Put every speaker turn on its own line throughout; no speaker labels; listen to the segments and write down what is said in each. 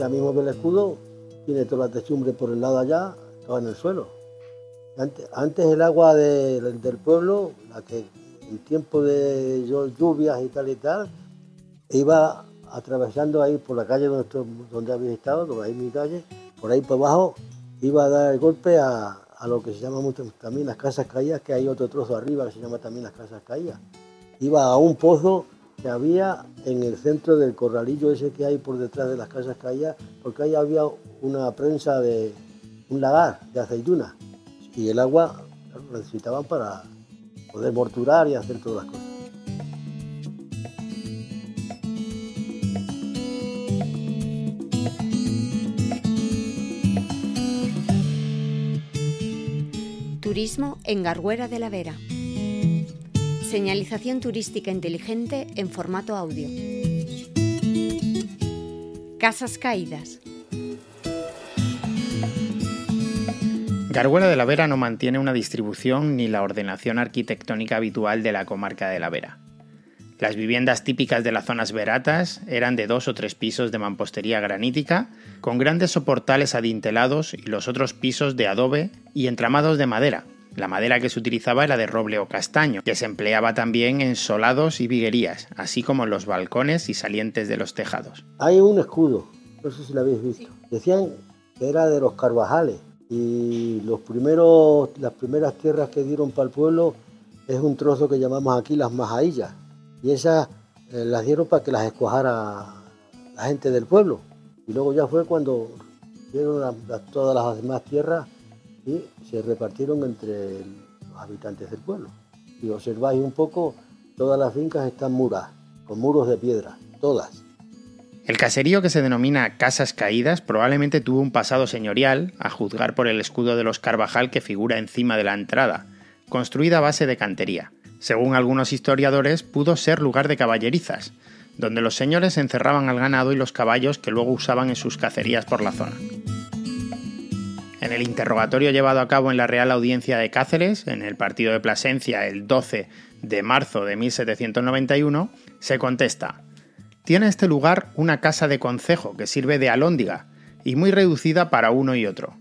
esa misma del escudo tiene toda la techumbre por el lado allá, estaba en el suelo. Antes, el agua del pueblo, la que en tiempo de lluvias y tal y tal, iba atravesando ahí por la calle donde, donde había estado, donde hay mi calle, por ahí por abajo, iba a dar el golpe a, a lo que se llama también las casas caídas, que hay otro trozo arriba que se llama también las casas caídas. Iba a un pozo que había en el centro del corralillo ese que hay por detrás de las casas caídas, porque ahí había una prensa de un lagar de aceitunas y el agua lo necesitaban para poder morturar y hacer todas las cosas.
Turismo en Garguera de la Vera. Señalización turística inteligente en formato audio. Casas caídas.
Garguera de la Vera no mantiene una distribución ni la ordenación arquitectónica habitual de la comarca de la Vera. Las viviendas típicas de las zonas veratas eran de dos o tres pisos de mampostería granítica, con grandes soportales adintelados y los otros pisos de adobe y entramados de madera, la madera que se utilizaba era de roble o castaño, que se empleaba también en solados y viguerías, así como en los balcones y salientes de los tejados.
Hay un escudo, no sé si lo habéis visto. Decían que era de los Carvajales y los primeros, las primeras tierras que dieron para el pueblo es un trozo que llamamos aquí las majaillas. Y esas eh, las dieron para que las escuajara la gente del pueblo. Y luego ya fue cuando dieron todas las demás tierras y se repartieron entre los habitantes del pueblo. Si observáis un poco, todas las fincas están muradas, con muros de piedra, todas.
El caserío que se denomina Casas Caídas probablemente tuvo un pasado señorial, a juzgar por el escudo de los Carvajal que figura encima de la entrada, construida a base de cantería. Según algunos historiadores, pudo ser lugar de caballerizas, donde los señores encerraban al ganado y los caballos que luego usaban en sus cacerías por la zona. En el interrogatorio llevado a cabo en la Real Audiencia de Cáceres, en el partido de Plasencia, el 12 de marzo de 1791, se contesta: Tiene este lugar una casa de concejo que sirve de alóndiga y muy reducida para uno y otro.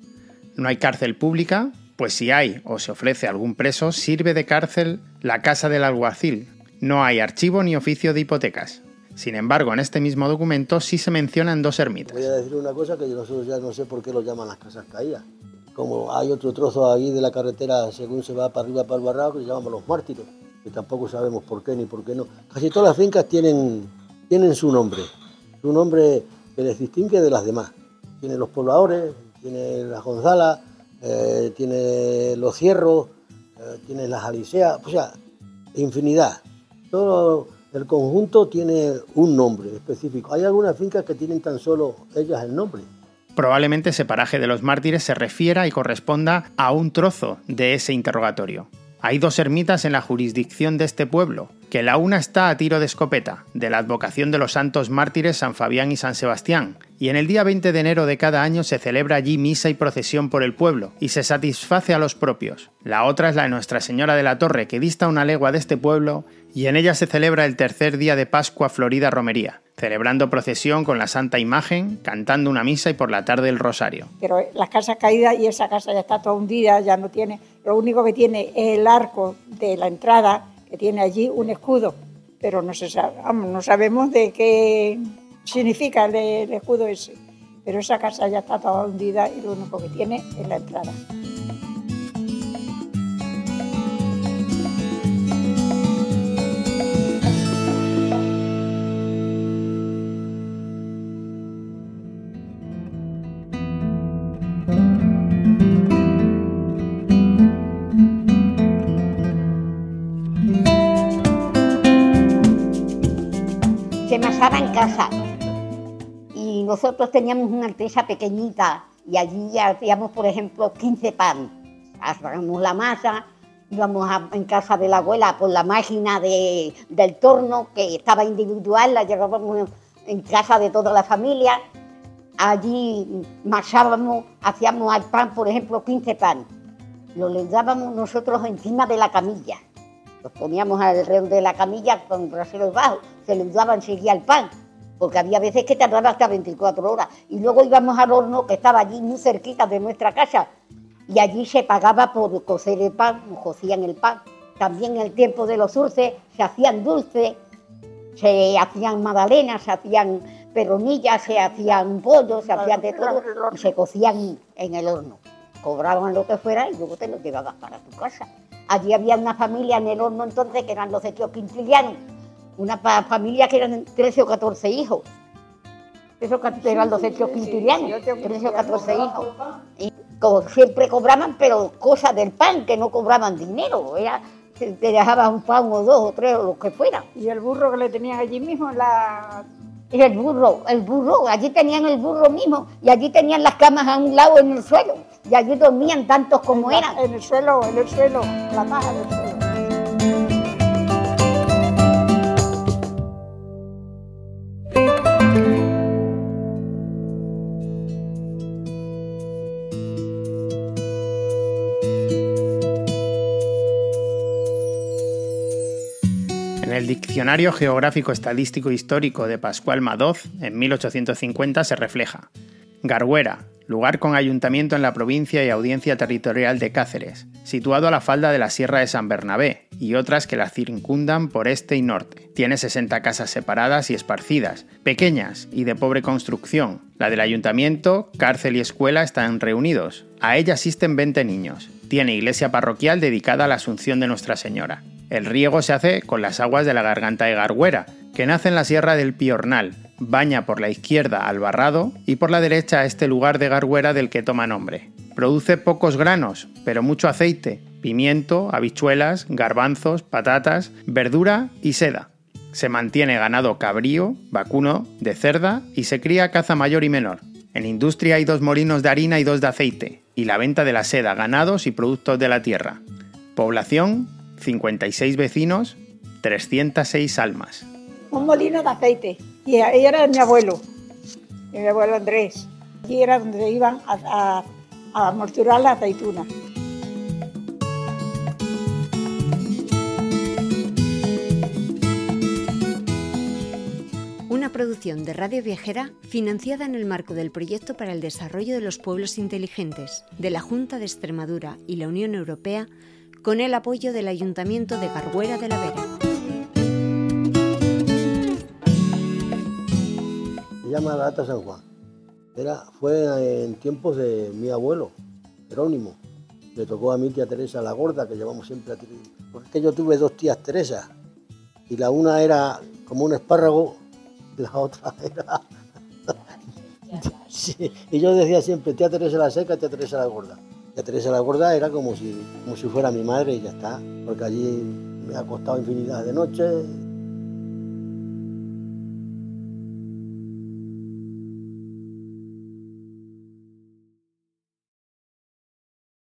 No hay cárcel pública, pues si hay o se ofrece algún preso, sirve de cárcel la casa del alguacil. No hay archivo ni oficio de hipotecas. Sin embargo, en este mismo documento sí se mencionan dos ermitas.
Voy a decir una cosa que nosotros ya no sé por qué lo llaman las casas caídas. Como hay otro trozo ahí de la carretera, según se va para arriba para el barranco, que llamamos los mártires, que tampoco sabemos por qué ni por qué no. Casi todas las fincas tienen, tienen su nombre, su nombre que les distingue de las demás. Tiene los pobladores, tiene las Gonzalas, eh, tiene los Cierros, eh, tiene las Aliseas, o sea, infinidad. Todo el conjunto tiene un nombre específico. Hay algunas fincas que tienen tan solo ellas el nombre.
Probablemente ese paraje de los mártires se refiera y corresponda a un trozo de ese interrogatorio. Hay dos ermitas en la jurisdicción de este pueblo, que la una está a tiro de escopeta, de la advocación de los santos mártires San Fabián y San Sebastián, y en el día 20 de enero de cada año se celebra allí misa y procesión por el pueblo, y se satisface a los propios. La otra es la de Nuestra Señora de la Torre, que dista una legua de este pueblo, y en ella se celebra el tercer día de Pascua Florida Romería, celebrando procesión con la Santa Imagen, cantando una misa y por la tarde el rosario.
Pero la casa caída y esa casa ya está toda hundida, ya no tiene, lo único que tiene es el arco de la entrada, que tiene allí un escudo, pero no, se no sabemos de qué significa el, el escudo ese. Pero esa casa ya está toda hundida y lo único que tiene es la entrada.
En casa. Y nosotros teníamos una empresa pequeñita y allí hacíamos, por ejemplo, 15 pan. Hacíamos la masa, íbamos en casa de la abuela por la máquina de, del torno, que estaba individual, la llevábamos en casa de toda la familia. Allí masábamos, hacíamos al pan, por ejemplo, 15 pan. Lo le dábamos nosotros encima de la camilla. Los poníamos alrededor de la camilla con braseros bajos, se le daba enseguida el pan. porque había veces que tardaba hasta 24 horas. Y luego íbamos al horno que estaba allí muy cerquita de nuestra casa, y allí se pagaba por cocer el pan, nos cocían el pan. También en el tiempo de los dulces se hacían dulces, se hacían magdalenas, se hacían peronillas, se hacían pollos, se hacían de todo, y se cocían en el horno. Cobraban lo que fuera y luego te lo llevabas para tu casa. Allí había una familia en el horno entonces que eran los de Quintiliano, una familia que eran 13 o 14 hijos. Eso eran los de Quintiliano, 13 o 14 hijos. Y siempre cobraban, pero cosas del pan, que no cobraban dinero. Era, te dejaban un pan o dos o tres o lo que fuera.
¿Y el burro que le tenían allí mismo la
el burro, el burro, allí tenían el burro mismo y allí tenían las camas a un lado en el suelo y allí dormían tantos como eran.
En el suelo, en el suelo, la caja del suelo.
El Diccionario Geográfico Estadístico Histórico de Pascual Madoz, en 1850, se refleja. Garguera, lugar con ayuntamiento en la provincia y audiencia territorial de Cáceres, situado a la falda de la Sierra de San Bernabé y otras que la circundan por este y norte. Tiene 60 casas separadas y esparcidas, pequeñas y de pobre construcción. La del ayuntamiento, cárcel y escuela están reunidos. A ella asisten 20 niños. Tiene iglesia parroquial dedicada a la Asunción de Nuestra Señora. El riego se hace con las aguas de la garganta de Garguera, que nace en la sierra del Piornal, baña por la izquierda al Barrado y por la derecha a este lugar de Garguera del que toma nombre. Produce pocos granos, pero mucho aceite, pimiento, habichuelas, garbanzos, patatas, verdura y seda. Se mantiene ganado cabrío, vacuno, de cerda y se cría caza mayor y menor. En industria hay dos molinos de harina y dos de aceite, y la venta de la seda, ganados y productos de la tierra. Población 56 vecinos, 306 almas.
Un molino de aceite. Y ahí era mi abuelo, mi abuelo Andrés. Allí era donde iban a, a, la aceituna.
Una producción de Radio Viajera financiada en el marco del Proyecto para el Desarrollo de los Pueblos Inteligentes de la Junta de Extremadura y la Unión Europea con el apoyo del Ayuntamiento de Garguera de la Vera.
Se llama Gata San Juan. Era, fue en tiempos de mi abuelo, Jerónimo. Le tocó a mi tía Teresa la gorda, que llevamos siempre a Porque yo tuve dos tías Teresa. Y la una era como un espárrago, la otra era... Y yo decía siempre, tía Teresa la seca, tía Teresa la gorda. Teresa la Gorda era como si, como si fuera mi madre y ya está, porque allí me ha costado infinidad de noches,